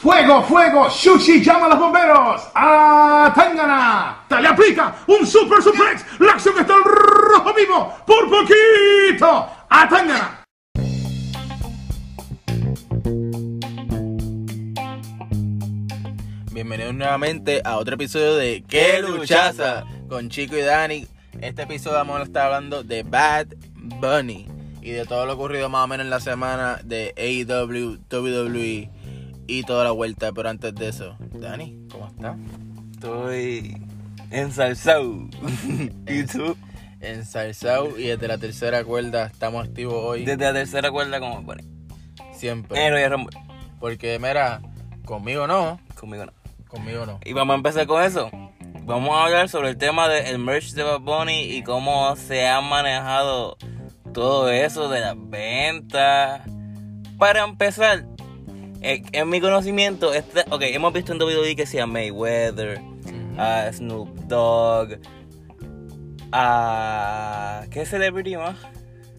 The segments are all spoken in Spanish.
Fuego, fuego, Shushi llama a los bomberos. ¡A Tangana! ¡Te le aplica un super suplex! ¡La acción está al rojo vivo! ¡Por poquito! ¡A Tangana! Bienvenidos nuevamente a otro episodio de ¡Qué luchaza! Con Chico y Dani. Este episodio vamos a estar hablando de Bad Bunny y de todo lo ocurrido más o menos en la semana de AEW, WWE y toda la vuelta. Pero antes de eso, Dani, ¿cómo estás? Estoy ensalzado. ¿Y tú? Ensalzado y desde la tercera cuerda estamos activos hoy. Desde la tercera cuerda, como pone. Siempre. Pero ya Rumble. Porque, mira, conmigo no. Conmigo no. Conmigo no. Y vamos a empezar con eso. Vamos a hablar sobre el tema del merch de Bad Bunny y cómo se ha manejado todo eso de las ventas. Para empezar, eh, en mi conocimiento, este, ok, hemos visto en WWE que sea Mayweather, a Snoop Dogg, a. ¿Qué celebrity más?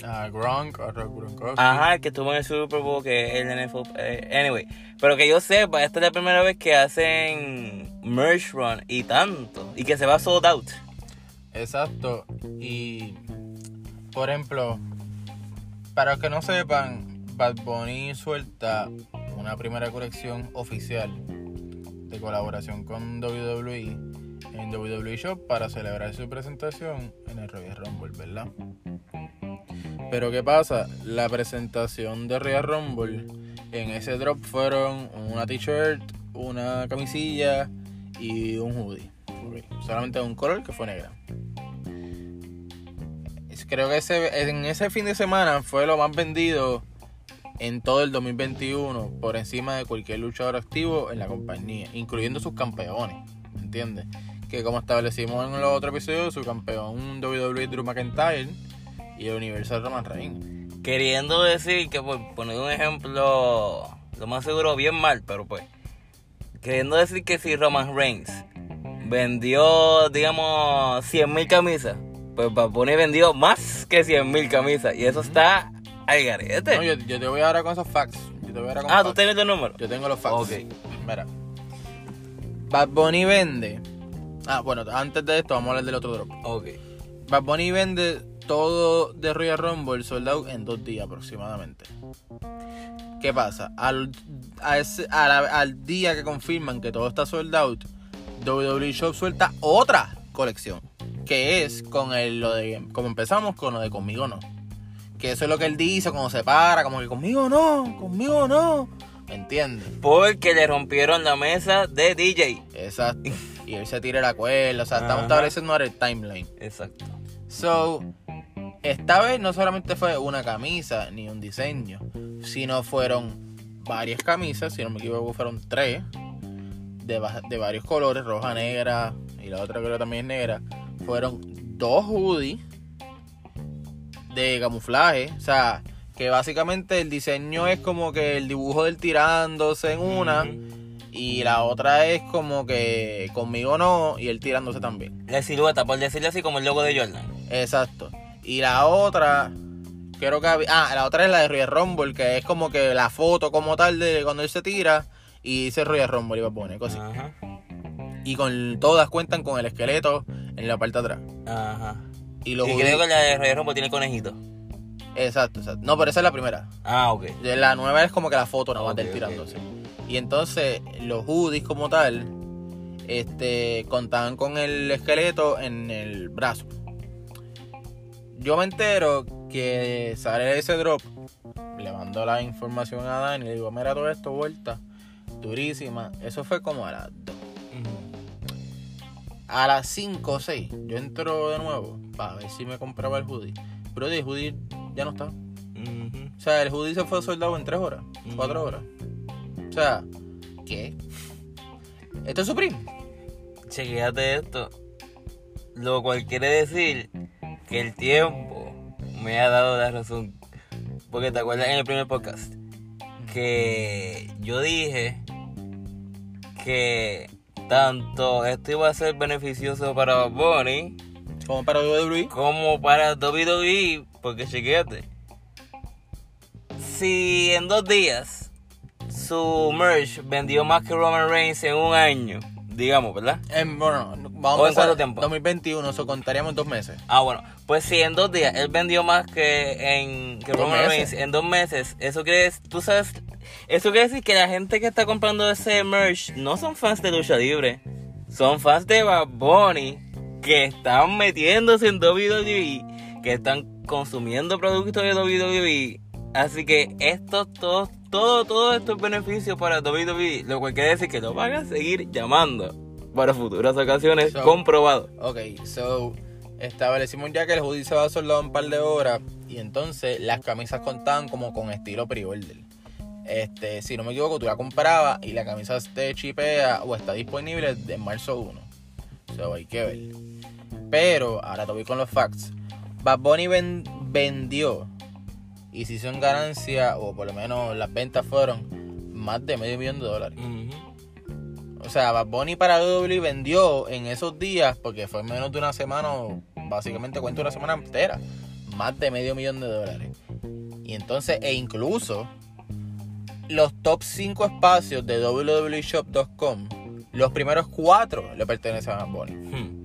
A Gronk, a Gronkowski. Ajá, el que estuvo en el Super Bowl, que es el NFL. eh, anyway, pero que yo sepa, esta es la primera vez que hacen merch run y tanto. Y que se va sold out. Exacto. Y, por ejemplo, para los que no sepan, Bad Bunny suelta una primera colección oficial de colaboración con WWE en WWE Shop para celebrar su presentación en el Royal Rumble, ¿verdad? Pero ¿qué pasa? La presentación de Royal Rumble en ese drop fueron una t-shirt, una camisilla y un hoodie. Solamente un color que fue negra. Creo que ese, en ese fin de semana fue lo más vendido en todo el 2021 por encima de cualquier luchador activo en la compañía, incluyendo sus campeones, ¿me entiendes? Que como establecimos en los otros episodios, su campeón WWE Drew McIntyre y el Universal Roman Reigns. Queriendo decir que, por poner un ejemplo, lo más seguro, bien mal, pero pues. Queriendo decir que si Roman Reigns vendió, digamos, 100.000 camisas, pues Bad vendió más que 100.000 camisas. Y eso está al garete. No, yo, yo te voy a dar con esos facts. Yo te voy a dar con ah, tú tienes el número. Yo tengo los facts. Ok. Mira. Bad Bunny vende. Ah, bueno, antes de esto vamos a hablar del otro drop. Ok. Bad Bunny vende todo de Royal Rumble sold out en dos días aproximadamente. ¿Qué pasa? Al, a ese- a la- al día que confirman que todo está sold out, WWE Shop suelta otra colección. Que es con el, lo de. Como empezamos con lo de conmigo no. Que eso es lo que él dice cuando se para, como que conmigo no, conmigo no. ¿Me entiendes? Porque le rompieron la mesa de DJ. Exacto. Y él se tira la cuerda. O sea, estamos Ajá. estableciendo ahora el timeline. Exacto. So, esta vez no solamente fue una camisa ni un diseño, sino fueron varias camisas, si no me equivoco, fueron tres, de, de varios colores, roja, negra, y la otra creo que también es negra. Fueron dos hoodies de camuflaje, o sea, que básicamente el diseño es como que el dibujo del tirándose en una, y la otra es como que conmigo no, y él tirándose también. La silueta, por decirlo así, como el logo de Jordan. Exacto. Y la otra, creo que había, ah, la otra es la de Royal Rumble, que es como que la foto como tal de cuando él se tira y dice Royal Rumble y va a poner cosas. Ajá. Y con todas cuentan con el esqueleto en la parte de atrás. Ajá. Y Y los creo que la de Royal Rumble tiene conejito. Exacto, exacto. No, pero esa es la primera. Ah, ok. La nueva es como que la foto nada más Ok, del tirándose. Y entonces los hoodies como tal, este, contaban con el esqueleto en el brazo. Yo me entero que sale ese drop, le mando la información a Dani y le digo, mira todo esto, vuelta, durísima. Eso fue como a las 2. A las 5 o 6, yo entro de nuevo para ver si me compraba el hoodie. Pero el hoodie ya no está. O sea, el hoodie se fue soldado en 3 horas, 4 horas. O sea, ¿qué? ¿Esto es Supreme? Chequéate esto. Lo cual quiere decir que el tiempo me ha dado la razón. Porque te acuerdas en el primer podcast que yo dije que tanto esto iba a ser beneficioso para Bunny Como para WWE. como para WWE. Porque chequéate. Si en dos días su merch vendió más que Roman Reigns en un año, digamos, ¿verdad? En, bueno, vamos ¿O a en cuánto tiempo? 2021, eso contaríamos dos meses. Ah, bueno, pues si en dos días él vendió más que en que Roman meses. Reigns en dos meses, eso quiere decir, tú sabes, eso quiere decir que la gente que está comprando ese merch no son fans de lucha libre, son fans de Bad Bunny que están metiéndose en WWE, que están consumiendo productos de WWE, así que esto todo todo todo estos beneficios para WWE, lo cual quiere decir que lo van a seguir llamando para futuras ocasiones, So- comprobado. Ok, so establecimos ya que el se va a soldar un par de horas y entonces las camisas contaban como con estilo pre-order. Este, si no me equivoco, tú la comprabas y la camisa te chipea o está disponible de marzo 1. So hay que ver. Pero ahora te voy con los facts. Bad Bunny ven- vendió y se hizo en ganancia, o por lo menos las ventas fueron más de medio millón de dólares. O sea, Bad Bunny para WWE vendió en esos días, porque fue menos de una semana, básicamente cuenta una semana entera, más de medio millón de dólares. Y entonces, e incluso, los top 5 espacios de www.shop.com, los primeros 4 le pertenecen a Bad Bunny. Hmm.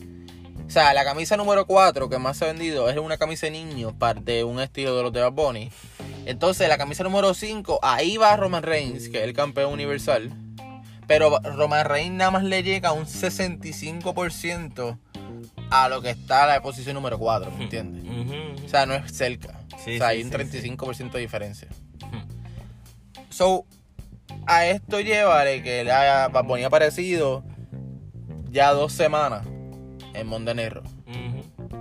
O sea, la camisa número 4 que más se ha vendido es una camisa de niño par- de un estilo de los de Bad Bunny. Entonces, la camisa número 5, ahí va Roman Reigns, que es el campeón universal. Pero Roman Reigns nada más le llega un 65% a lo que está la posición número 4, ¿me entiendes? Ujú. O sea, no es cerca. Sí, o sea, sí, hay un sí, 35% de diferencia. So, a esto llévale que la Bad Bunny ha aparecido ya dos semanas en Montenegro. Ujú.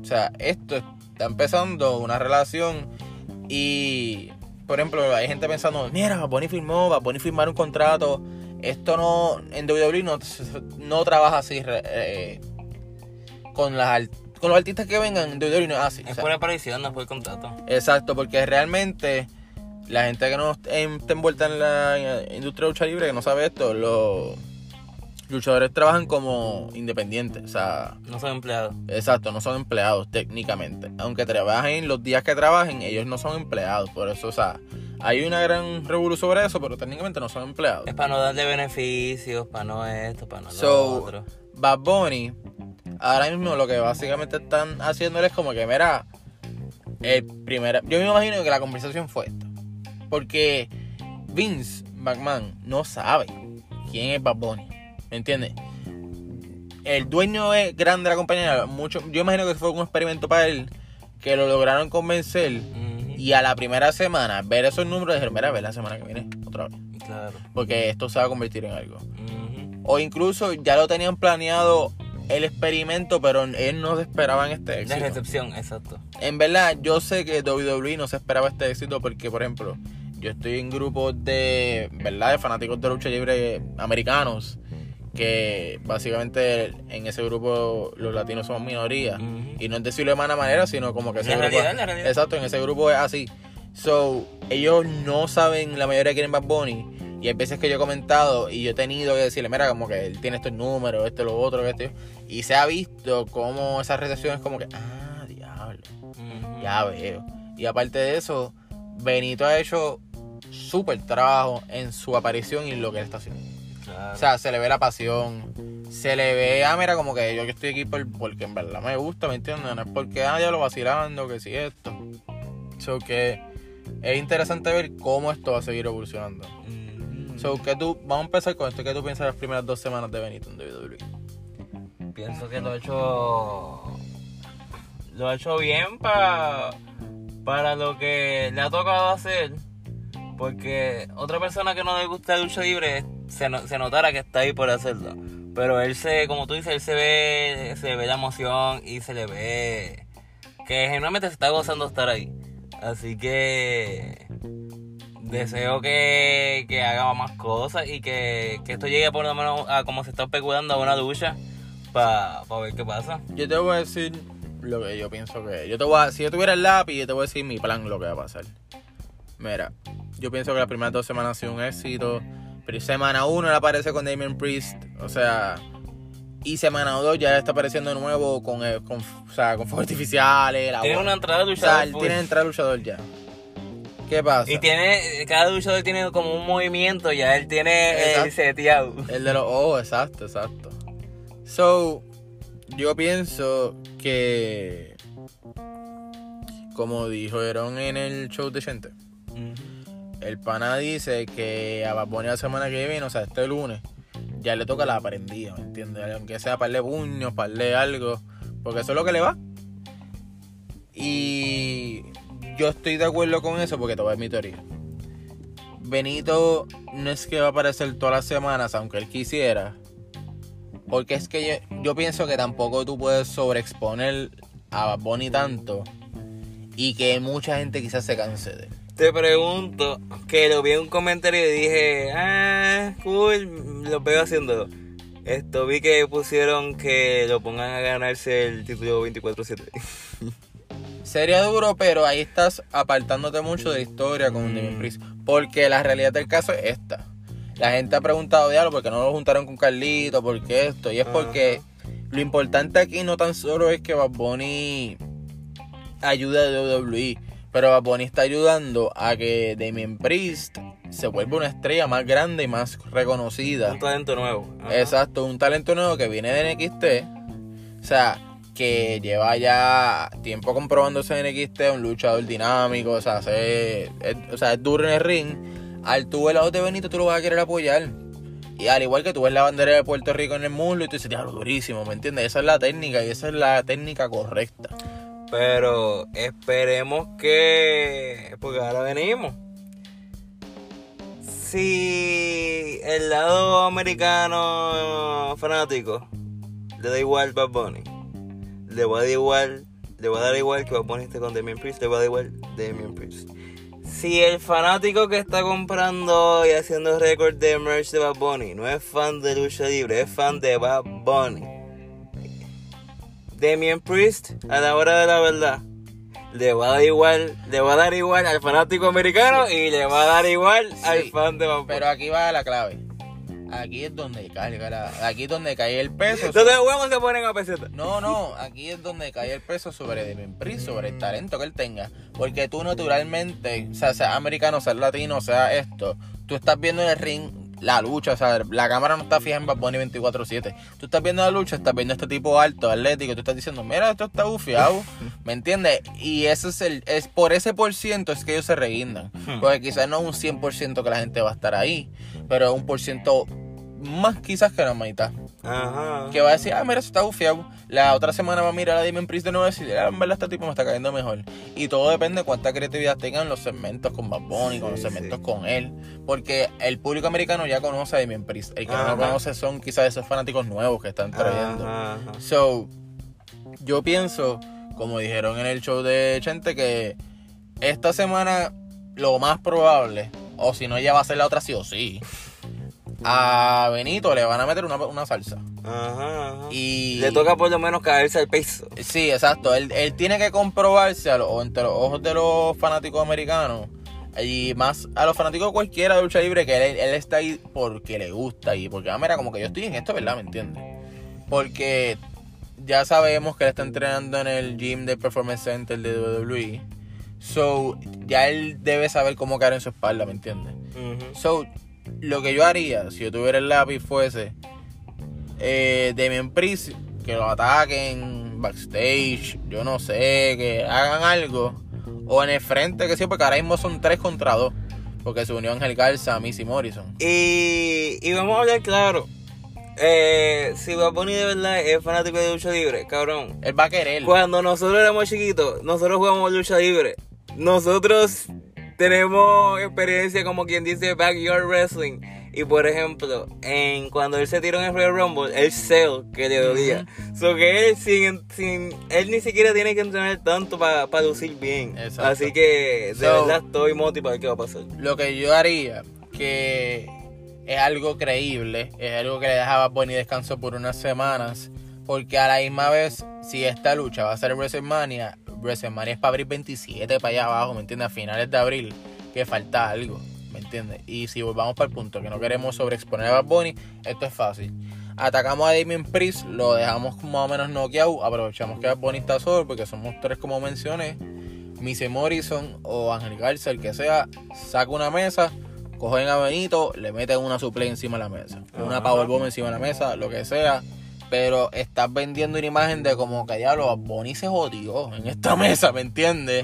O sea, esto está empezando una relación y, por ejemplo, hay gente pensando, mira, Bad Bunny firmó, Bad Bunny firmar un contrato. Esto no, en WWE no, no trabaja así eh, con, las, con los artistas que vengan, en WWE no es así. Es o sea, por aparición, no por contrato. Exacto, porque realmente la gente que no está envuelta en la industria de lucha libre, que no sabe esto, los luchadores trabajan como independientes. O sea, No son empleados. exacto, no son empleados técnicamente. Aunque trabajen los días que trabajen, ellos no son empleados. Por eso, o sea, hay una gran revolución sobre eso, pero técnicamente no son empleados. Es para no darle beneficios, para no esto, para no lo So, otro. Bad Bunny, ahora mismo lo que básicamente están haciendo es como que, mira, el primer, yo me imagino que la conversación fue esto. Porque Vince McMahon no sabe quién es Bad Bunny. ¿Me entiendes? El dueño es grande de la compañía. Mucho, yo imagino que fue un experimento para él. Que lo lograron convencer. Y a la primera semana, ver esos números, dijeron, mira, ver la semana que viene otra vez. Claro. Porque esto se va a convertir en algo. O incluso ya lo tenían planeado el experimento, pero él no se esperaba en este La éxito. recepción, exacto. En verdad, yo sé que WWE no se esperaba este éxito porque, por ejemplo, yo estoy en grupos de, ¿verdad? De fanáticos de lucha libre americanos, que básicamente en ese grupo los latinos somos minoría. Y no es decirlo de mala manera, sino como que ese La grupo... realidad, la realidad. Exacto, en ese grupo es así. So, ellos no saben, la mayoría quieren Bad Bunny. Y hay veces que yo he comentado y yo he tenido que decirle, mira, como que él tiene estos números, esto, lo otro, esto. Y se ha visto como esas recepciones como que, ah, diablo, ya veo. Y aparte de eso, Benito ha hecho súper trabajo en su aparición y en lo que él está haciendo. Claro. O sea, se le ve la pasión. Se le ve, ah, mira, como que yo que estoy aquí por- porque en verdad me gusta, ¿me entiendes? No es porque, ah, ya lo vacilando, que si esto. So que es interesante ver cómo esto va a seguir evolucionando. Ujú. So que tú, vamos a empezar con esto. ¿Qué tú piensas de las primeras dos semanas de Benito en WWE? Pienso que lo ha hecho. Lo ha hecho bien para. Para lo que le ha tocado hacer. Porque otra persona que no le gusta el lucha libre se, no- se notara que está ahí por hacerlo. Pero él se, como tú dices, él se ve, se ve la emoción y se le ve que genuinamente se está gozando estar ahí. Así que deseo que, que haga más cosas y que, que esto llegue por lo menos a como se está especulando a una lucha para ver qué pasa. Yo te voy a decir lo que yo pienso que. Yo te voy a, si yo tuviera el lápiz, yo te voy a decir mi plan, lo que va a pasar. Mira, yo pienso que las primeras dos semanas han sido un éxito. Pero semana uno él aparece con Damien Priest. O sea. Y semana dos ya está apareciendo de nuevo con, eh, con, o sea, con fuegos artificiales. Tiene una entrada O sea, él tiene entrada luchador ya. ¿Qué pasa? Y tiene, cada luchador tiene como un movimiento, ya él tiene el Exacto. seteado. El de los ojos, exacto, exacto. So, yo pienso que, como dijeron en el show de Chente, el pana dice que a Bad la semana que viene, o sea, este lunes, ya le toca la prendida, ¿me entiendes? Aunque sea parle puños, parle algo, porque eso es lo que le va. Y yo estoy de acuerdo con eso porque te voy a mi teoría. Benito no es que va a aparecer todas las semanas, aunque él quisiera. Porque es que yo, yo pienso que tampoco tú puedes sobreexponer a Bad tanto y que mucha gente quizás se canse de él. Te pregunto, que lo vi en un comentario y dije, ah, cool, lo veo haciéndolo. Esto vi que pusieron que lo pongan a ganarse el título 24-7. Sería duro, pero ahí estás apartándote mucho de historia con Mm. Damien Priest. Porque la realidad del caso es esta. La gente ha preguntado, diablo, ¿por qué no lo juntaron con Carlito? ¿Por qué esto? Y es porque lo importante aquí no tan solo es que Bad Bunny ayude a WWE, pero Bad Bunny está ayudando a que Damien Priest se vuelva una estrella más grande y más reconocida. Un talento nuevo. Ajá. Exacto, un talento nuevo que viene de NXT. O sea, que lleva ya tiempo comprobándose en NXT, un luchador dinámico, o sea, hace- es, o sea, es duro en el ring. Al tú ver la voz de Benito, tú lo vas a querer apoyar. Y al igual que tú ves la bandera de Puerto Rico en el muslo y tú dices, diablo, durísimo, ¿me entiendes? Esa es la técnica y esa es la técnica correcta. Pero esperemos que. Porque ahora venimos. Si el lado americano fanático le da igual Bad Bunny, le va a dar igual, le va a dar igual que Bad Bunny esté con Damien Priest, le va a dar igual Damien Priest. Si el fanático que está comprando y haciendo récord de merch de Bad Bunny no es fan de lucha libre, es fan de Bad Bunny. Damien Priest, a la hora de la verdad, le va a dar igual, le va a dar igual al fanático americano y le va a dar igual al fan de Bunny. Pero aquí va la clave. Aquí es donde cae, la- aquí es donde cae el peso. Entonces huevos se ponen a peseta. No, no, aquí es donde cae el peso sobre Damien Priest, sobre el talento que él tenga. Porque tú naturalmente, o sea, sea americano, sea latino, sea esto, tú estás viendo en el ring la lucha, o sea, la cámara no está fija en Bad Bunny 24-7. Tú estás viendo la lucha, estás viendo este tipo alto, atlético, tú estás diciendo, mira, esto está bufiado, ¿me entiendes? Y ese es el, es por ese por ciento es que ellos se reguindan. Porque quizás no es un 100% que la gente va a estar ahí, pero es un por ciento más quizás que la mitad Ajá. que va a decir, ah, mira, eso está bufiado. La otra semana va a mirar a Damien Priest de nuevo y decir, ah, en verdad este tipo me está cayendo mejor. Y todo depende de cuánta creatividad tengan los segmentos con Bad Bunny, con los segmentos sí. con él. Porque el público americano ya conoce a Damien Priest. El que no Ajá. lo conoce son quizás esos fanáticos nuevos que están trayendo. Ajá, ajá. So, yo pienso, como dijeron en el show de Chente, que esta semana lo más probable, o si no, ya va a ser la otra sí o sí. A Benito le van a meter una, una salsa. Ajá, ajá. Y Le toca por lo menos caerse al piso. Sí, exacto. Él, él tiene que comprobarse a lo- entre los ojos de los fanáticos americanos y más a los fanáticos cualquiera de lucha libre que él, él está ahí porque le gusta y porque, ah, mira, como que yo estoy en esto, ¿verdad? ¿Me entiendes? Porque ya sabemos que él está entrenando en el gym del Performance Center de WWE. So, ya él debe saber cómo caer en su espalda, ¿me entiendes? Ujú. So, lo que yo haría si yo tuviera el lápiz fuese eh, Damien Priest, que lo ataquen backstage, yo no sé, que hagan algo. O en el frente, que sí, porque ahora mismo son 3 contra 2. Porque se unió Ángel Garza, Missy Morrison. Y, y vamos a hablar claro. Eh, si Bad Bunny de verdad es fanático de lucha libre, cabrón. Él va a querer. Cuando nosotros éramos chiquitos, nosotros jugamos lucha libre. Nosotros tenemos experiencia como quien dice backyard wrestling. Y por ejemplo, en cuando él se tiró en el Royal Rumble, el cell que le dolía. So que él sin, sin él ni siquiera tiene que entrenar tanto para lucir bien. Exacto. Así que de So- verdad estoy motivado qué va a pasar. Lo que yo haría, que es algo creíble, es algo que le dejaba Bunny descanso por unas semanas, porque a la misma vez, si esta lucha va a ser WrestleMania, WrestleMania es para abril 27 para allá abajo, ¿me entiendes? A finales de abril, que falta algo, ¿me entiendes? Y si volvamos para el punto que no queremos sobreexponer a Bad Bunny, esto es fácil. Atacamos a Damien Priest, lo dejamos más o menos noqueado, aprovechamos que Bad Bunny está solo, porque somos tres como mencioné. Missy Morrison o Ángel Garza, el que sea, saca una mesa, cogen a Benito, le meten una suple encima de la mesa, una powerbomb encima de la mesa, lo que sea. Pero estás vendiendo una imagen de como que diablo, Bonnie se jodió en esta mesa, ¿me entiendes?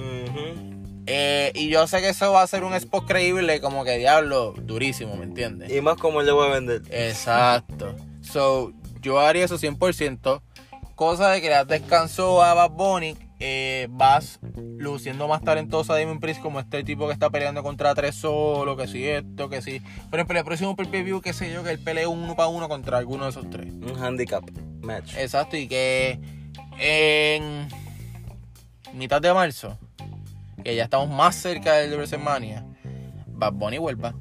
Eh, y yo sé que eso va a ser un spot creíble, como que diablo, durísimo, ¿me entiendes? Y más como le voy a vender. Exacto. So, yo haría eso 100%. Cosa de que le descanso a Bad Bunny. Eh, vas luciendo más talentosa Damon Priest como este tipo que está peleando contra tres solo, que si esto, que si. Por ejemplo, el próximo pay-per-view, qué sé yo, que él pelee uno para uno contra alguno de esos tres. Un handicap match. Exacto, y que en mitad de marzo, que ya estamos más cerca del WrestleMania, Bad Bunny vuelva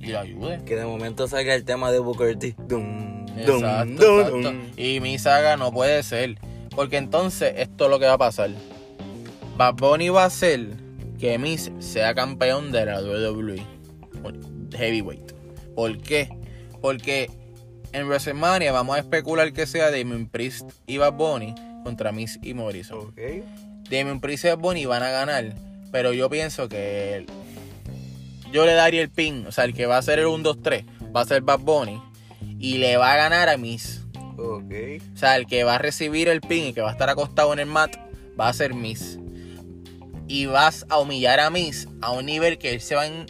y lo ayude. Que de momento salga el tema de Booker T. Exacto. Y mi saga no puede ser. Porque entonces esto es lo que va a pasar. Bad Bunny va a hacer que Miz sea campeón de la WWE. Heavyweight. ¿Por qué? Porque en WrestleMania vamos a especular que sea Damien Priest y Bad Bunny contra Miz y Morrison. Ok. Damien Priest y Bad Bunny van a ganar. Pero yo pienso que el- yo le daría el pin. O sea, el que va a ser el 1-2-3 va a ser Bad Bunny. Y le va a ganar a Miz. Ok. O sea, el que va a recibir el pin y que va a estar acostado en el mat va a ser Miss. Y vas a humillar a Miss a un nivel que él se va, en-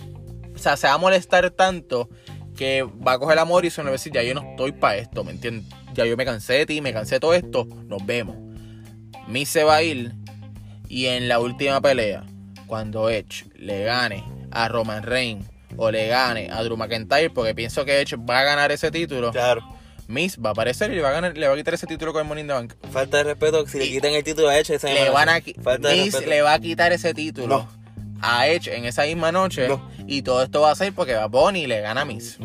o sea, se va a molestar tanto que va a coger a Morrison y le va a decir, ya yo no estoy para esto, ¿me entiendes? Ya yo me cansé de ti, me cansé de todo esto, nos vemos. Miss se va a ir y en la última pelea, cuando Edge le gane a Roman Reigns o le gane a Drew McIntyre, porque pienso que Edge va a ganar ese título, Claro. Miss va a aparecer y le va a, ganar, le va a quitar ese título con el Money in the Bank. Falta de respeto. Si le quitan el título a Edge, esa Le van a, Falta de Miss respeto. le va a quitar ese título No. a Edge en esa misma noche. No. Y todo esto va a ser porque va Bonnie y le gana a Miss.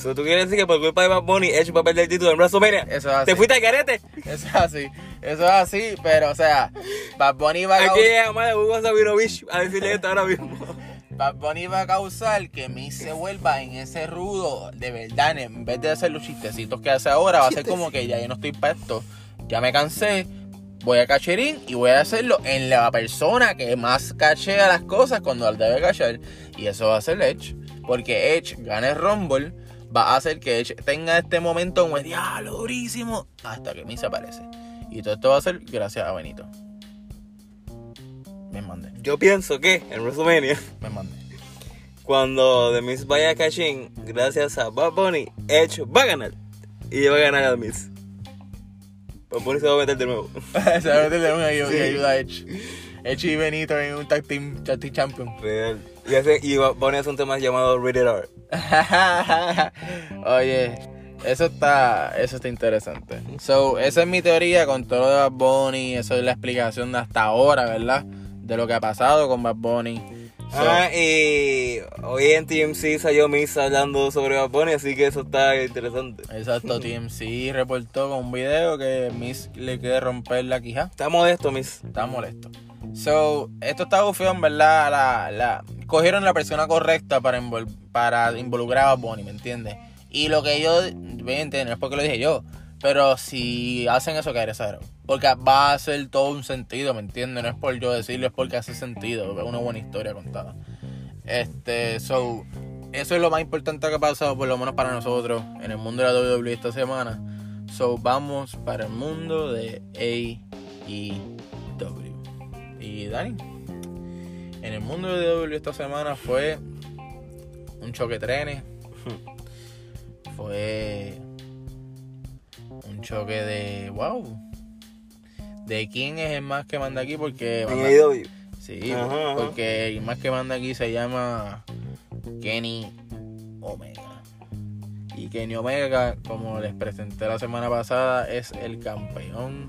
So, ¿Tú quieres decir que por culpa de Bad Bunny, Edge va a perder el título en WrestleMania? Eso es así. ¿Te fuiste al carete? Eso es así. Eso es así, pero o sea, Bad Bunny va a, Aquí llamar a Hugo Sabinovich a decirle esto ahora mismo. Bad Bunny va a causar que Miss se vuelva en ese rudo de verdad. En vez de hacer los chistecitos que hace ahora, va a ser como que ya yo no estoy para esto. Ya me cansé. Voy a cacherín y voy a hacerlo en la persona que más cachea las cosas cuando las debe cachar. Y eso va a ser Edge. Porque Edge gana el Rumble. Va a hacer que Edge tenga este momento como diablo durísimo. Hasta que Miss aparece. Y todo esto va a ser gracias a Benito. Me mandé, Yo pienso que en WrestleMania, me mandé. cuando The Miz vaya a cash in, gracias a Bad Bunny, Edge va a ganar. Y va a ganar a The Miz. Bad Bunny se va a meter de nuevo. Se va a meter de una y Sí. y ayuda a Edge. Edge y Benito en un tag team, tag team champion. Real. Y, hace, y Bunny hace un tema llamado Rated R. Oye, eso está, eso está interesante. So, esa es mi teoría con todo lo de Bad Bunny. Eso es la explicación de hasta ahora, ¿verdad? De lo que ha pasado con Bad Bunny. So, Ah, y hoy en TMC salió Miz hablando sobre Bad Bunny, así que eso está interesante. Exacto, TMC reportó con un video que Miss le quiere romper la quija. Está modesto, Miz. Está molesto. So, esto está bufeo, en verdad. La, la, cogieron la persona correcta para, invol- para involucrar a Bad Bunny, ¿me entiendes? Y lo que yo, obviamente, no es porque lo dije yo, pero si hacen eso, caeré exagerado. Porque va a hacer todo un sentido, ¿me entiendes? No es por yo decirlo, es porque hace sentido. Es una buena historia contada. Este, so, eso es lo más importante que ha pasado, por lo menos para nosotros, en el mundo de la WWE esta semana. So, vamos para el mundo de AEW. Y Dani, en el mundo de AEW esta semana fue un choque de trenes. Fue un choque de wow. De quién es el más que manda aquí porque En manda- AEW. Sí, Ajá, ajá. porque el más que manda aquí se llama Kenny Omega. Y Kenny Omega, como les presenté la semana pasada, es el campeón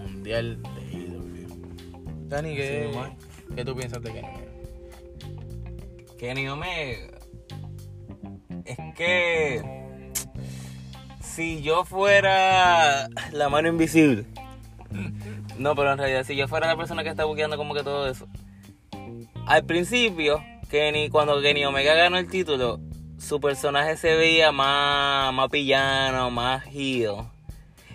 mundial de AEW. Dani, ¿qué, Sí. ¿qué tú piensas de Kenny Omega? Kenny Omega. Es que. Si yo fuera la mano invisible. No, pero en realidad, si yo fuera la persona que está buqueando como que todo eso. Al principio, Kenny, cuando Kenny Omega ganó el título, su personaje se veía más, más pillano, más heel.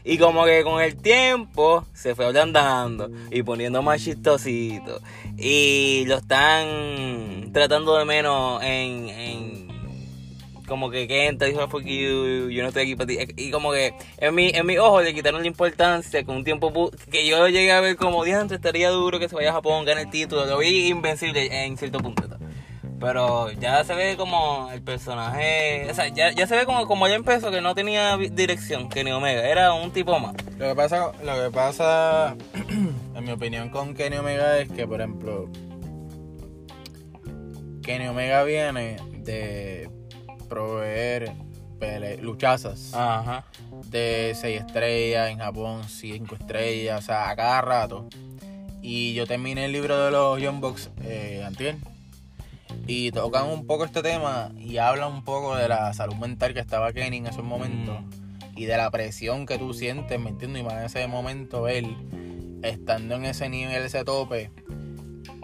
Y como que con el tiempo se fue ablandando y poniendo más chistosito. Y lo están tratando de menos en, en como que Kenta dijo fuck yo no estoy aquí para ti. Y como que en mi, en mi ojo le quitaron la importancia con un tiempo que yo llegué a ver como diantre estaría duro que se vaya a Japón, gane el título, lo vi invencible en cierto punto. Pero ya se ve como el personaje, o sea, ya, ya se ve como, como ya empezó que no tenía dirección, Kenny Omega, era un tipo más. Lo que pasa, lo que pasa, en mi opinión, con Kenny Omega es que, por ejemplo, Kenny Omega viene de proveer pele- luchazas Ajá. de 6 estrellas en Japón, 5 estrellas, o sea, a cada rato. Y yo terminé el libro de los Young Bucks eh, antier. Y tocan un poco este tema y hablan un poco de la salud mental que estaba Kenny en esos momentos. Y de la presión que tú sientes, ¿me entiendes? Y más en ese momento él, estando en ese nivel, ese tope.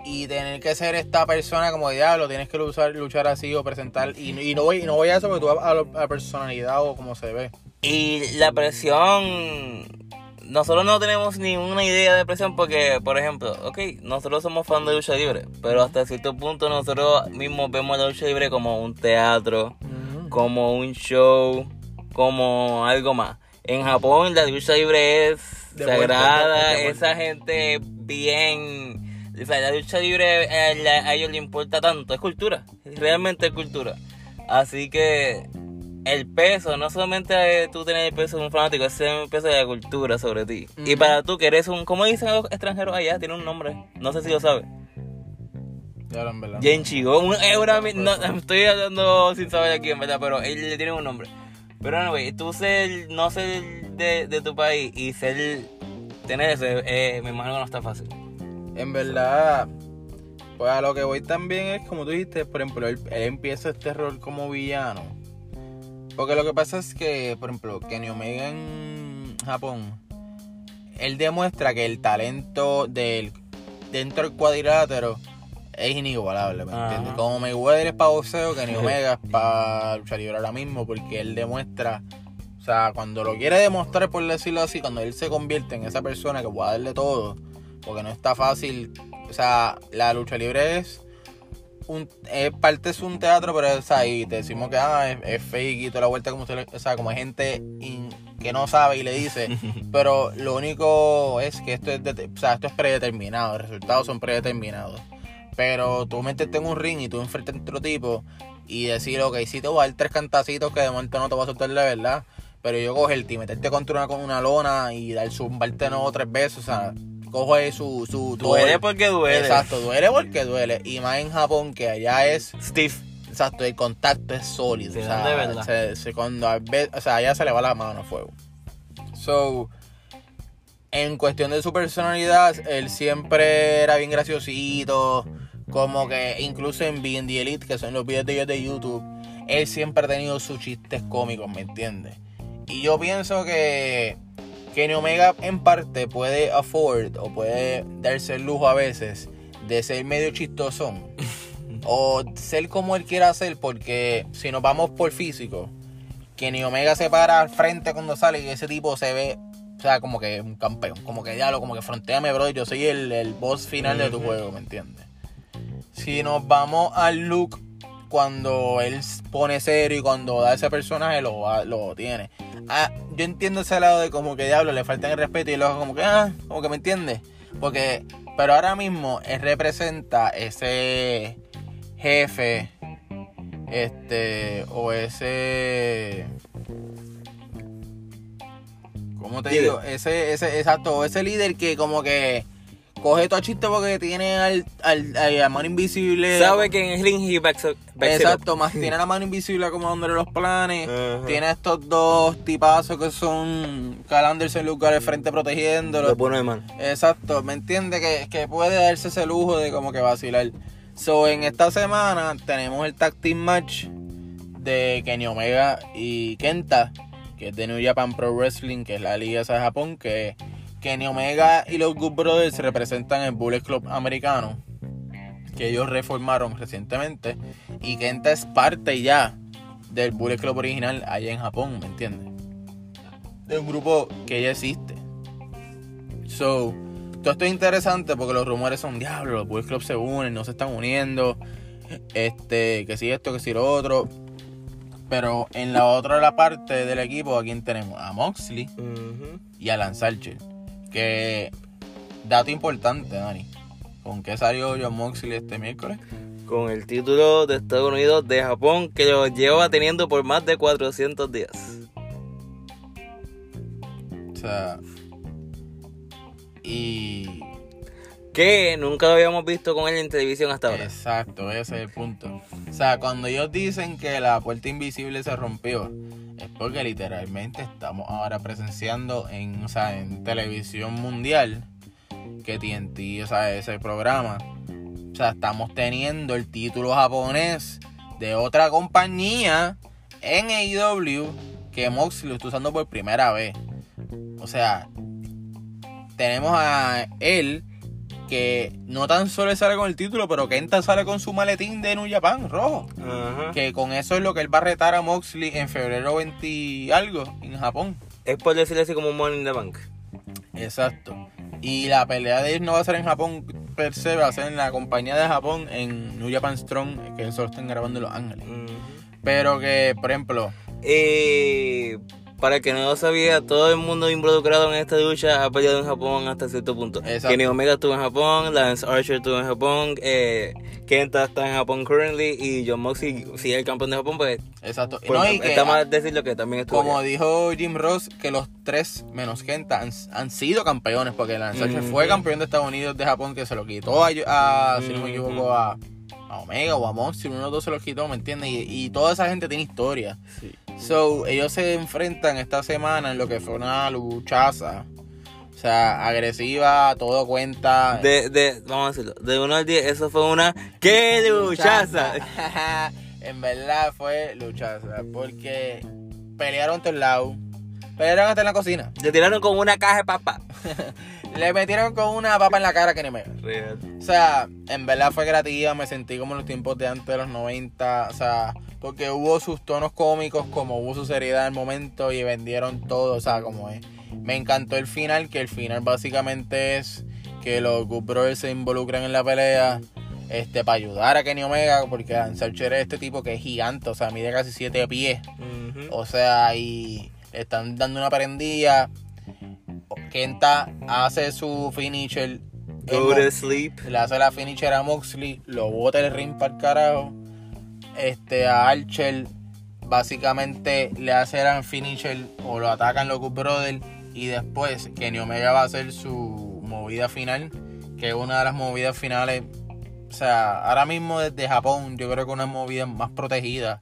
Y tener que ser esta persona como diablo, tienes que luchar, luchar así o presentar. Y, y no voy, y no voy a eso porque tú vas a, a la personalidad o como se ve. Y la presión, nosotros no tenemos ninguna idea de presión porque, por ejemplo, ok, nosotros somos fans de lucha libre, pero hasta cierto punto nosotros mismos vemos la lucha libre como un teatro, como un show, como algo más. En Japón la lucha libre es sagrada, esa gente bien... O sea, la lucha libre eh, a ellos les importa tanto, es cultura, realmente es cultura. Así que el peso, no solamente tú tener el peso de un fanático, es el peso de la cultura sobre ti. Y Ujú. para tú que eres un, ¿cómo dicen los extranjeros allá? Tiene un nombre, no sé si lo sabes. Genchigo, un, mi- no, estoy hablando sin saber aquí en verdad, pero él le tiene un nombre. Pero anyway, tú ser, no ser de, de tu país y ser, tener eso, eh, me imagino que no está fácil. En verdad, pues a lo que voy también es como tú dijiste, por ejemplo, él, él empieza este rol como villano. Porque lo que pasa es que, por ejemplo, Kenny Omega en Japón, él demuestra que el talento del dentro del cuadrilátero es inigualable, ¿me Ajá. entiendes? Como Mayweather es para boxeo, Kenny Omega es para luchar libre ahora mismo, porque él demuestra, o sea, cuando lo quiere demostrar, por decirlo así, cuando él se convierte en esa persona que puede darle todo, porque no está fácil, o sea, la lucha libre es un es parte es un teatro, pero es ahí te decimos que ah, es, es fake y toda la vuelta como usted, o sea, como hay gente in- que no sabe y le dice, pero lo único es que esto es de- o sea, esto es predeterminado, los resultados son predeterminados. Pero tú meterte en un ring y tú enfrentas a otro tipo y decir, ok, sí te voy a dar tres cantacitos que de momento no te voy a soltar de verdad, pero yo cogerte y meterte contra una, con una lona y dar zumbarte no tres veces, o sea, coge su, su Duele todo- porque duele. Exacto, duele porque duele. Y más en Japón, que allá es. Steve. Exacto, el contacto es sólido. O sea, de verdad. se- se- cuando a o sea, allá se le va la mano a fuego. So, en cuestión de su personalidad, él siempre era bien graciosito. Como que incluso en Being the Elite, que son los videos de ellos de YouTube, él siempre ha tenido sus chistes cómicos, ¿me entiendes? Y yo pienso que Kenny Omega en parte puede afford o puede darse el lujo a veces de ser medio chistosón. o ser como él quiera ser, porque si nos vamos por físico, Kenny Omega se para al frente cuando sale y ese tipo se ve, o sea, como que un campeón, como que diablo, como que fronteame, bro, yo soy el, el boss final de tu juego, ¿me entiendes? Si nos vamos al look cuando él pone serio y cuando da ese personaje lo, lo tiene. Ah, yo entiendo ese lado de como que diablo le faltan el respeto y luego como que ah, como que me entiende. Porque, pero ahora mismo él representa ese jefe, este, o ese, ¿cómo te Líder. digo? Ese, ese, exacto, ese líder que como que coge todo chiste porque tiene al, al, a la mano invisible. Sabe que en el ring he backs up- backs it up. Exacto, más tiene la mano invisible como donde los planes. Tiene estos dos tipazos que son Cal Anderson y Luke al frente protegiéndolo. Lo pone de man. Exacto, ¿me entiende? Que, que puede darse ese lujo de como que vacilar. So, en esta semana tenemos el tag team match de Kenny Omega y Kenta, que es de New Japan Pro Wrestling, que es la liga esa de Japón, que Kenny Omega y los Good Brothers representan el Bullet Club americano, que ellos reformaron recientemente, y Kenta es parte ya del Bullet Club original allá en Japón, ¿me entiendes? de un grupo que ya existe. So, todo esto es interesante porque los rumores son diablos, los Bulls Club se unen, no se están uniendo. Este, que si esto, que si lo otro. Pero en la otra la parte del equipo, ¿a quién tenemos? A Moxley y a Lance Archer. Que dato importante, Dani. ¿Con qué salió John Moxley este miércoles? Con el título de Estados Unidos de Japón que lo lleva teniendo por más de 400 días. O sea. Y. Que nunca lo habíamos visto con él en televisión hasta ahora. Exacto, ese es el punto. O sea, cuando ellos dicen que la puerta invisible se rompió, es porque literalmente estamos ahora presenciando en, o sea, en televisión mundial que TNT, o sea, ese programa. O sea, estamos teniendo el título japonés de otra compañía en AEW que Moxley lo está usando por primera vez. O sea, tenemos a él que no tan solo sale con el título, pero Kenta sale con su maletín de New Japan rojo. Que con eso es lo que él va a retar a Moxley en febrero 20 y algo en Japón. Es por decirle así como Money in the Bank. Exacto. Y la pelea de ellos no va a ser en Japón per se, va a ser en la compañía de Japón en New Japan Strong, que eso lo están grabando en Los Ángeles. Pero que, por ejemplo, Eh, para el que no lo sabía, todo el mundo involucrado en esta lucha ha peleado en Japón hasta cierto punto. Exacto. Kenny Omega estuvo en Japón, Lance Archer estuvo en Japón, eh, Kenta está en Japón currently y John Moxley sigue el campeón de Japón, pues exacto. por- No, y que, está mal decirlo que también estuvo como allá. dijo Jim Ross, que los tres menos Kenta han, han sido campeones, porque Lance Archer fue campeón de Estados Unidos de Japón, que se lo quitó a, a si no me equivoco, a, a Omega o a Moxley, uno de los dos se lo quitó, ¿me entiendes? Y, y toda esa gente tiene historia. Sí. So, ellos se enfrentan esta semana en lo que fue una luchaza. O sea, agresiva, todo cuenta. De, de, vamos a decirlo, de 1 al 10, eso fue una ¡Qué luchaza! en verdad fue luchaza. Porque pelearon todos lados. Pelearon hasta en la cocina. Le tiraron con una caja de papa. Le metieron con una papa en la cara que ni me. Real. O sea, en verdad fue creativa, me sentí como en los tiempos de antes de los 90, o sea, porque hubo sus tonos cómicos, como hubo su seriedad en el momento y vendieron todo, o sea, como es. Me encantó el final, que el final básicamente es que los Good Brothers se involucran en la pelea este para ayudar a Kenny Omega, porque Lance Archer es este tipo que es gigante, o sea, mide casi 7 pies. O sea, y le están dando una prendida. Kenta hace su finisher. Go to sleep. le hace la finisher a Moxley, lo bota el ring para el carajo. Este, a Archer, básicamente le hace el finisher o lo atacan los Brothers. Y después Kenny Omega va a hacer su movida final, que es una de las movidas finales. O sea, ahora mismo desde Japón, yo creo que una movida más protegida.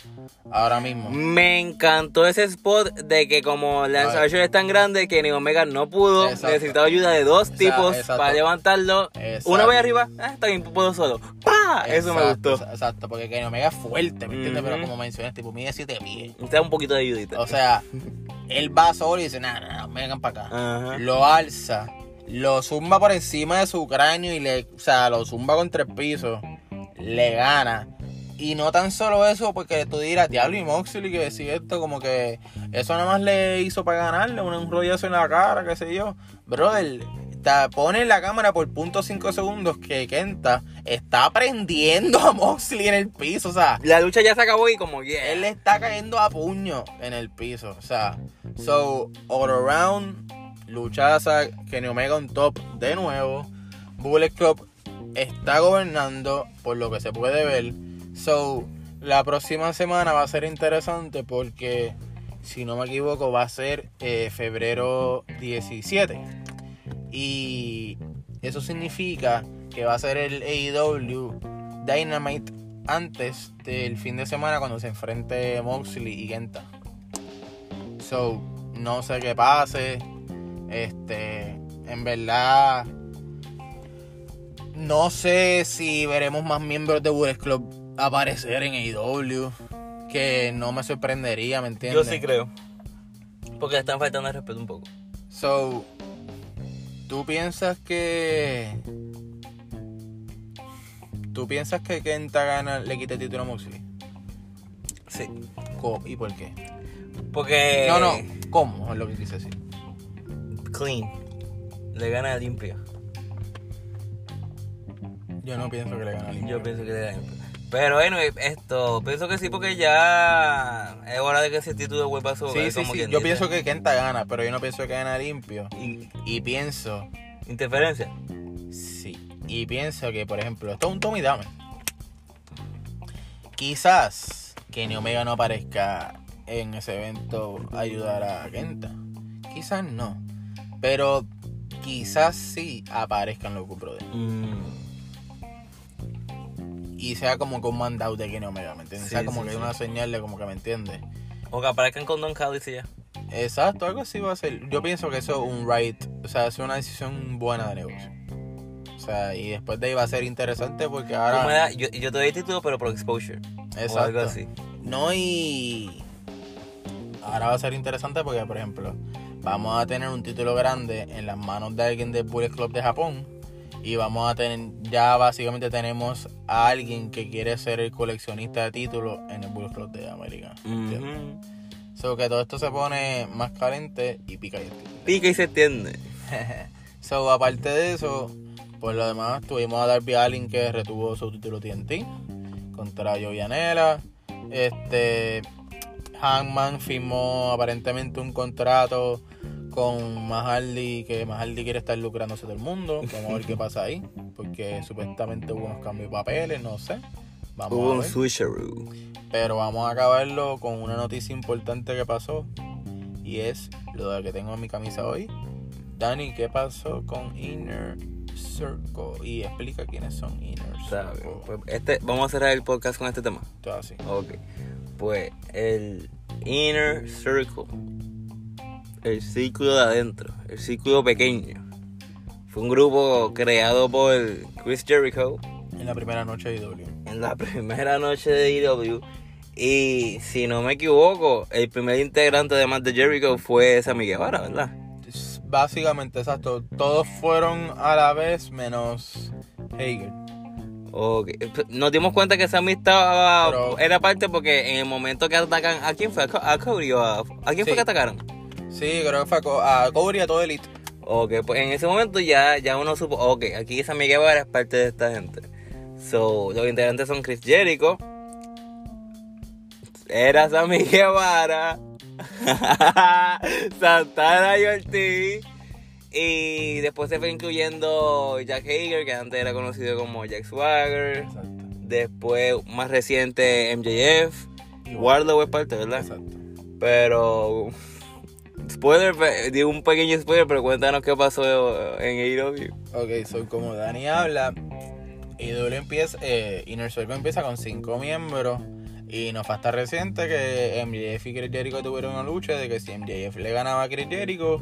Ahora mismo. Me encantó ese spot de que como Lance. Archer es tan grande que Kenny Omega no pudo, Exacto. necesitaba ayuda de dos tipos exacto. para levantarlo. Exacto. Una vez arriba, ah, está bien, puedo solo. ¡Pah! Eso me gustó. Exacto, porque Kenny Omega es fuerte, ¿me entiendes? Pero Ujú. como mencioné, tipo, mide 7 pies. Necesita un poquito de ayudita. O sea, él va solo y dice, nada, nada, vengan para acá. Ajá. Lo alza, lo zumba por encima de su cráneo y le, o sea, lo zumba contra el piso, le gana. Y no tan solo eso, porque tú dirás, Diablo y Moxley, que decía esto, como que eso nada más le hizo para ganarle, un, un rollazo en la cara, qué sé yo. Brother, te pone la cámara por punto cinco segundos que Kenta está prendiendo a Moxley en el piso, o sea, La lucha ya se acabó y como, yeah. él le está cayendo a puño en el piso. O sea, so, all around, luchaza, Kenny Omega on top de nuevo. Bullet Club está gobernando por lo que se puede ver. So, la próxima semana va a ser interesante porque, si no me equivoco, va a ser eh, febrero 17. Y eso significa que va a ser el AEW Dynamite antes del fin de semana cuando se enfrente Moxley y Genta. So, no sé qué pase. Este, en verdad, no sé si veremos más miembros de Bullet Club aparecer en AEW. Que no me sorprendería, ¿me Yo entiendes? sí creo. Porque están faltando el respeto un poco. So, ¿tú piensas que. ¿Tú piensas que Kenta gana, le quita el título a Moxley? Sí. ¿Y por qué? Porque. No, no. ¿Cómo? Es lo que quise decir. Clean. Le gana limpio. Yo no pienso que le gane a limpio. Yo pienso que le gana limpio. Pero bueno, esto, pienso que sí porque ya es hora de que ese título vuelva a subir. Sí, sí, como sí. Yo dice. pienso que Kenta gana, pero yo no pienso que gana limpio. Y- Y pienso, Interferencia. sí. Y pienso que, por ejemplo, esto es un Tommy Dame. Quizás Kenny Omega no aparezca en ese evento a ayudar a Kenta. Quizás no. Pero quizás sí aparezcan los Brothers. Mm. Y sea como que un mandado de Kenny Omega, ¿me entiendes? Sí, sea como sí, que sí. una señal de como que me entiendes. O que aparezcan con Don Callis y ya. Exacto, algo así va a ser. Yo pienso que eso es un right, o sea, es una decisión buena de negocio. O sea, y después de ahí va a ser interesante porque ahora. yo, yo te doy el título, pero por exposure. O algo Exacto. así. No, y. Ahora va a ser interesante porque, por ejemplo, vamos a tener un título grande en las manos de alguien del Bullet Club de Japón. Y vamos a tener, ya básicamente tenemos a alguien que quiere ser el coleccionista de títulos en el Bullet Club de América. Ujú. So que todo esto se pone más caliente y pica y entiende. Pica y se entiende. so, aparte de eso, por lo demás, tuvimos a Darby Allin que retuvo su título TNT contra Joey Janela. Este, Hangman firmó aparentemente un contrato con Mahardy, que Mahardy quiere estar lucrándose del mundo. Vamos a ver qué pasa ahí, porque supuestamente hubo unos cambios de papeles, no sé. Vamos Hubo un switcheroo. Pero vamos a acabarlo con una noticia importante que pasó. Y es lo de que tengo en mi camisa hoy. Dani, ¿qué pasó con Inner Circle? Y explica quiénes son Inner. Circle. Pues este, vamos a cerrar el podcast con este tema. Todo así. Ok. Pues el Inner Circle. El círculo de adentro. El círculo pequeño. Fue un grupo creado por Chris Jericho En la primera noche de IW. en la primera noche de EW. Y si no me equivoco, el primer integrante además de Jericho fue Sammy Guevara, ¿verdad? Básicamente, exacto. Todos fueron a la vez menos Hager. Ok. Nos dimos cuenta que Sammy estaba Pero- era parte porque en el momento que atacan a quién fue a, Co- a Cody o a, ¿a quién fue que atacaron. Sí, creo que fue a, a Cody y a todo Elite. Ok, pues en ese momento ya, ya uno supo, ok, aquí Sammy Guevara es parte de esta gente. So, los integrantes son Chris Jericho. Era Sammy Guevara. Santana y Ortiz. Y después se fue incluyendo Jack Hager, que antes era conocido como Jack Swagger. Exacto. Después, más reciente, MJF. Wardlow es parte, ¿verdad? Exacto. Pero. Spoiler, digo un pequeño spoiler, pero cuéntanos qué pasó en AEW. Ok, soy como Dani habla. IW empieza, eh, Inner Circle empieza con cinco miembros. Y nos falta reciente que MJF y Chris Jericho tuvieron una lucha de que si MJF le ganaba a Chris Jericho,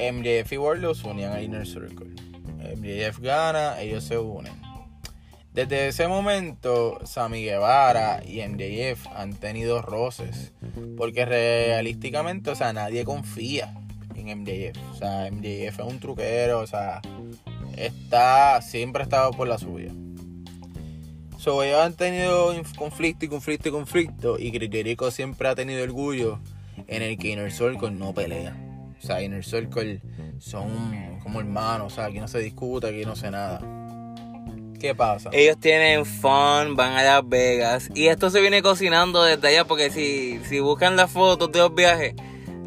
MJF y Wardlow se unían a Inner Circle. MJF gana, ellos se unen. Desde ese momento, Sammy Guevara y MJF han tenido roces. Porque realísticamente, o sea, nadie confía en MJF. O sea, MJF es un truquero, o sea, está, siempre ha estado por la suya. So, ellos han tenido conflicto y conflicto y conflicto. Y Jericho siempre ha tenido orgullo en el que Inner Circle no pelea. O sea, Inner Circle son como hermanos, o sea, aquí no se discute, aquí no se nada. ¿Qué pasa? Ellos tienen fun, van a Las Vegas. Y esto se viene cocinando desde allá porque si, si buscan las fotos de los viajes,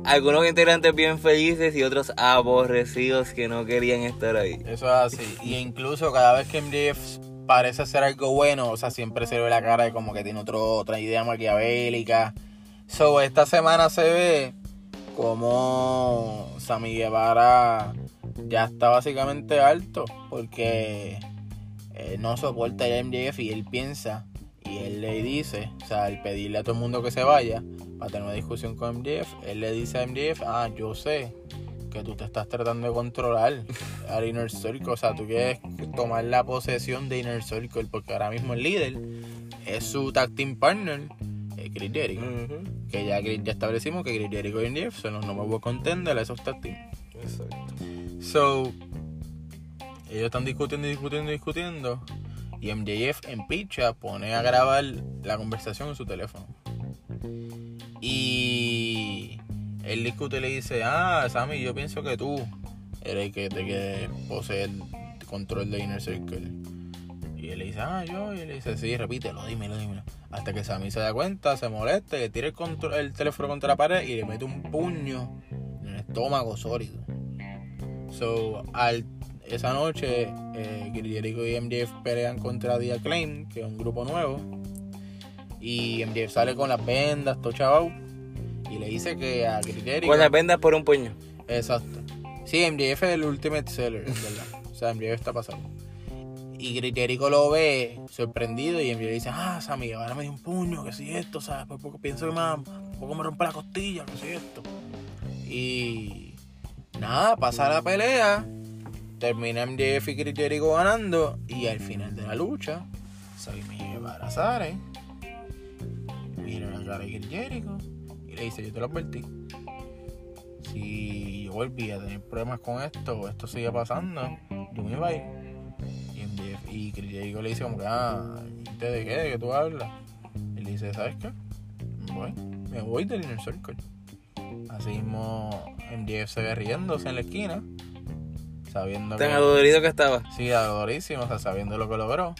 algunos integrantes bien felices y otros aborrecidos que no querían estar ahí. Eso es así. Y incluso cada vez que MJF parece hacer algo bueno, o sea, siempre se ve la cara de como que tiene otro, otra idea maquiavélica. So, esta semana se ve como Sammy Guevara ya está básicamente alto porque eh, no soporta el MJF y él piensa y él le dice, o sea, al pedirle a todo el mundo que se vaya para tener una discusión con MJF, él le dice a MJF, ah, yo sé que tú te estás tratando de controlar al Inner Circle, o sea, tú quieres tomar la posesión de Inner Circle porque ahora mismo el líder es su tag team partner, eh, Chris Jericho. Que ya, ya establecimos que Chris Jericho y MJF son los nuevos contenders a esos tag team. So, ellos están discutiendo, discutiendo, discutiendo. Y MJF en picha pone a grabar la conversación en su teléfono. Y él discute y le dice, ah, Sammy, yo pienso que tú eres el que te que posee el control de Inner Circle. Y él le dice, ah, yo, y él le dice, sí, repítelo, dímelo, dímelo. Hasta que Sammy se da cuenta, se molesta, le tira el, control, el teléfono contra la pared y le mete un puño en el estómago sólido. So, al, esa noche, eh, y MJF pelean contra The Acclaim, que es un grupo nuevo. Y MJF sale con las vendas, todo chaval. Y le dice que a Chris Jericho... Con las vendas por un puño. Exacto. Sí, MJF es el ultimate seller, es verdad. O sea, MJF está pasando. Y Chris Jericho lo ve sorprendido y MJF dice, ah, Sammy, ahora me dio un puño, que si esto, ¿sabes? Pues porque pienso que más, poco me rompe la costilla, que si esto. Y nada, pasa la pelea, termina MJF y Chris Jericho ganando y al final de la lucha, Sammy Guevara sale, mira la cara de Jericho y le dice, yo te lo advertí. Si yo volví a tener problemas con esto esto sigue pasando, yo me voy a ir. Y, MJF y le dice como que, ah, ¿de de qué? ¿De qué tú hablas? Y le dice, ¿sabes qué? Me voy, me voy del Inner Circle. Así mismo MJF se ve riéndose en la esquina, sabiendo Tan que... adolorido que estaba. Sí, adorísimo, o sea, sabiendo lo que logró.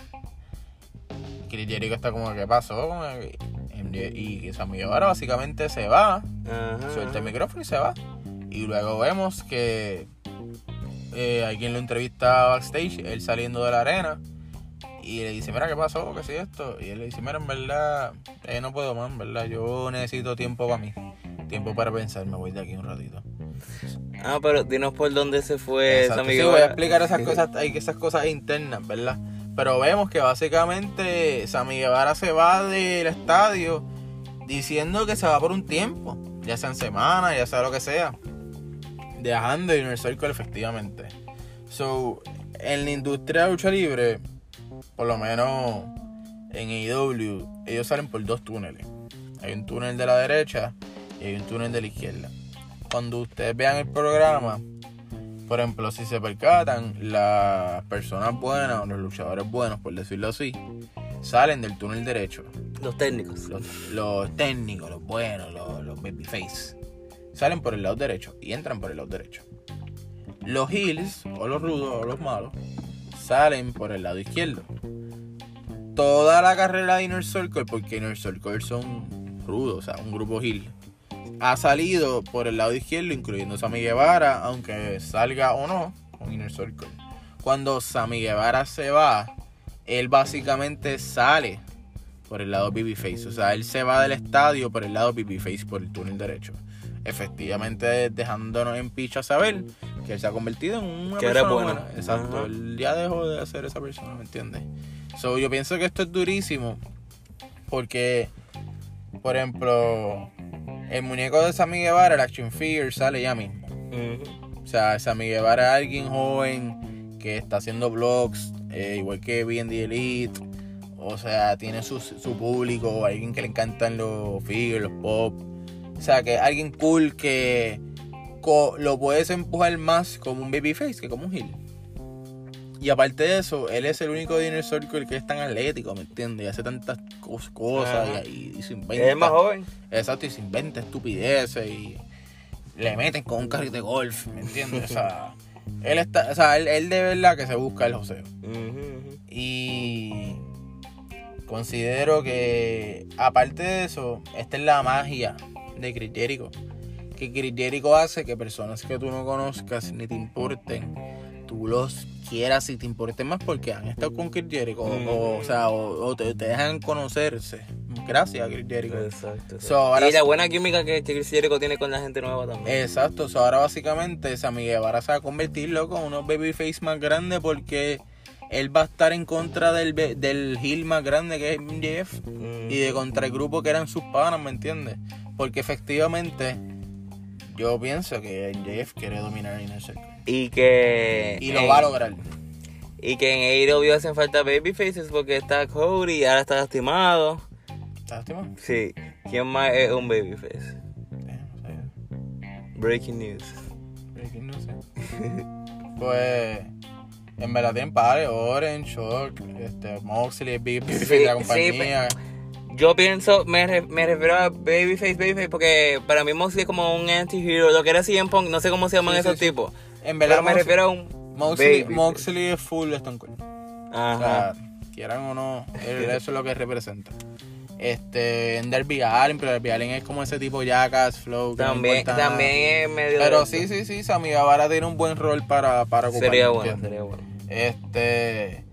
Chris Jericho está como, ¿qué pasó? Que- MJ Y Sammy Guevara básicamente se va, Ajá. suelta el micrófono y se va. Y luego vemos que eh, alguien lo entrevista backstage, él saliendo de la arena. Y le dice, mira, ¿qué pasó? ¿Qué es esto? Y él le dice, mira, en verdad, eh, no puedo más, en verdad. Yo necesito tiempo para mí. Tiempo para pensar, me voy de aquí un ratito. Ah, pero dinos por dónde se fue Exacto, Sammy sí, voy a explicar esas cosas, hay esas cosas internas, ¿verdad? Pero vemos que básicamente Sammy Guevara se va del estadio diciendo que se va por un tiempo, ya sea en semana, ya sea lo que sea, dejando el Circle efectivamente. So, en la industria de lucha libre, por lo menos en AEW, ellos salen por dos túneles. Hay un túnel de la derecha y hay un túnel de la izquierda. Cuando ustedes vean el programa, por ejemplo, si se percatan, las personas buenas o los luchadores buenos, por decirlo así, salen del túnel derecho. Los técnicos. Los, los técnicos, los buenos, los, los babyface, salen por el lado derecho y entran por el lado derecho. Los heels, o los rudos, o los malos, salen por el lado izquierdo. Toda la carrera de Inner Circle, porque Inner Circle son rudos, o sea, un grupo heel, ha salido por el lado izquierdo, incluyendo Sammy Guevara, aunque salga o no con Inner Circle. Cuando Sammy Guevara se va, él básicamente sale por el lado Babyface. O sea, él se va del estadio por el lado Babyface, por el túnel derecho. Efectivamente, dejándonos en picha saber que él se ha convertido en una Que era persona bueno. buena. Exacto, Ajá. él ya dejó de ser esa persona, ¿me entiendes? So, yo pienso que esto es durísimo porque, por ejemplo, el muñeco de Sammy Guevara, el action figure, sale ya mismo. Ujú. O sea, Sammy Guevara es alguien joven que está haciendo vlogs, eh, igual que B&D Elite. O sea, tiene su, su público, alguien que le encantan los figures, los pop. O sea, que alguien cool que lo puedes empujar más como un babyface que como un heel. Y aparte de eso, él es el único de Inner Circle que es tan atlético, ¿me entiendes? Y hace tantas cos- cosas y, y se inventa. Es más joven. Exacto, y se inventa estupideces y le meten con un carrito de golf, ¿me entiendes? O sea, él está, o sea, él, él de verdad que se busca el joseo. Y considero que, aparte de eso, esta es la magia de Chris Jericho. Que Chris Jericho hace que personas que tú no conozcas ni te importen, tú los quieras y te importen más porque han estado con Chris Jericho. o- O, o sea, o, o te, te dejan conocerse. Gracias a Chris Jericho. Exacto. exacto. So, ahora y la buena química que Chris Jericho tiene con la gente nueva también. Exacto, so ahora básicamente Sammy Guevara se va a convertir loco en unos babyface más grandes porque él va a estar en contra del, del heel más grande que es MJF Mm. y de contra el grupo que eran sus panas, ¿me entiendes? Porque efectivamente yo pienso que MJF quiere dominar el Inner Circle Y que. y lo en- va a lograr. Y que en AEW hacen falta babyfaces porque está Cody y ahora está lastimado. ¿Estás lastimado? Sí. ¿Quién más es un babyface? Eh, no sé. Breaking news. Breaking news, eh. pues en verdad tienen pares, Orange, Shock, este, Moxley, Big Sí, de la sí, compañía. Yo pienso, me, re- me refiero a Babyface, Babyface, porque para mí Moxley es como un anti-hero, lo que era CM Punk, no sé cómo se llaman Sí, esos sí, sí. tipos. En verdad, Pero me refiero a un Moxley. Moxley es full Stone Cold. O Ajá. sea, quieran o no, eso es lo que representa. Este, en Derby Allen, pero Derby Allen es como ese tipo Jackass, Flow. que no También, también es medio... Pero sí, sí, sí, Sammy Guevara tiene un buen rol para, para ocupar. Sería bueno, sería bueno. Este.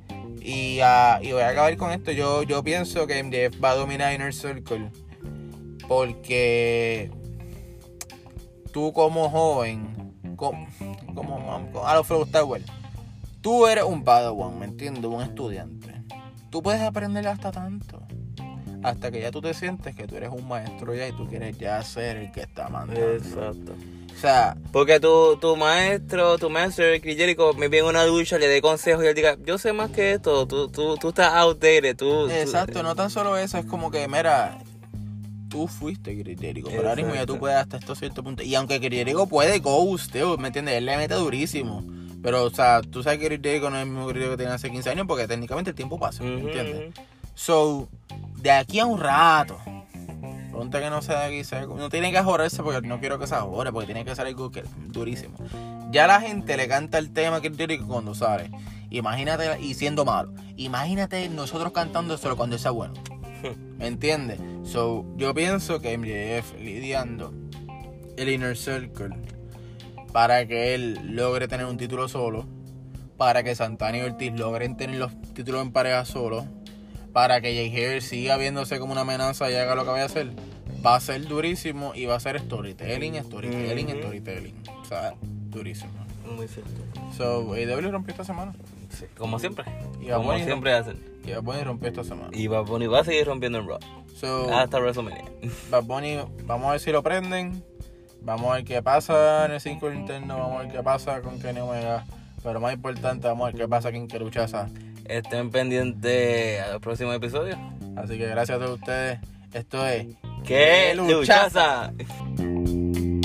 Y, ah, y voy a acabar con esto. Yo, yo pienso que MJF va a dominar Inner Circle. Porque tú como joven, como, como, a los Flow tú eres un padawan, ¿me entiendes? Un estudiante. Tú puedes aprender hasta tanto. Hasta que ya tú te sientes que tú eres un maestro ya y tú quieres ya ser el que está mandando. Exacto. O sea, Porque tu, tu maestro, tu maestro, Jericho, me viene una lucha, le dé consejos y él diga, yo sé más que esto, tú, tú, tú estás outdated, tú... tú- Exacto, no tan solo eso, es como que, mira, tú fuiste Jericho, pero ahora mismo ya tú puedes hasta estos cierto punto. Y aunque Jericho puede ghost, tío, ¿me entiendes? Él le mete durísimo. Pero, o sea, tú sabes que Jericho no es el mismo Jericho que tenía hace 15 años porque técnicamente el tiempo pasa, ¿me Ujú, entiendes? So, de aquí a un rato, ponte que no sea aquí, no tiene que ajorarse porque no quiero que se ajore, porque tiene que ser algo que, durísimo. Ya la gente le canta el tema que Jericho cuando sale. Imagínate, y siendo malo, imagínate nosotros cantándoselo cuando sea bueno. ¿Me entiendes? So, yo pienso que MJF lidiando el Inner Circle para que él logre tener un título solo, para que Santana y Ortiz logren tener los títulos en pareja solo, para que Jay Hair siga viéndose como una amenaza y haga lo que vaya a hacer, va a ser durísimo y va a ser storytelling, storytelling, Ujú. storytelling. O sea, durísimo. Muy cierto. So, AEW rompió esta semana. Sí, como siempre. Y como Bunny siempre hacen. Y Bad Bunny rompió esta semana. Y Bad Bunny va a seguir rompiendo en Raw. So, Hasta WrestleMania. Bad Bunny, vamos a ver si lo prenden. Vamos a ver qué pasa en el 5 interno. Vamos a ver qué pasa con Kenny Omega. Pero más importante, vamos a ver qué pasa con Keruchaza. Estén pendientes a los próximos episodios. Así que gracias a todos ustedes. Esto es ¡Qué luchaza! luchaza!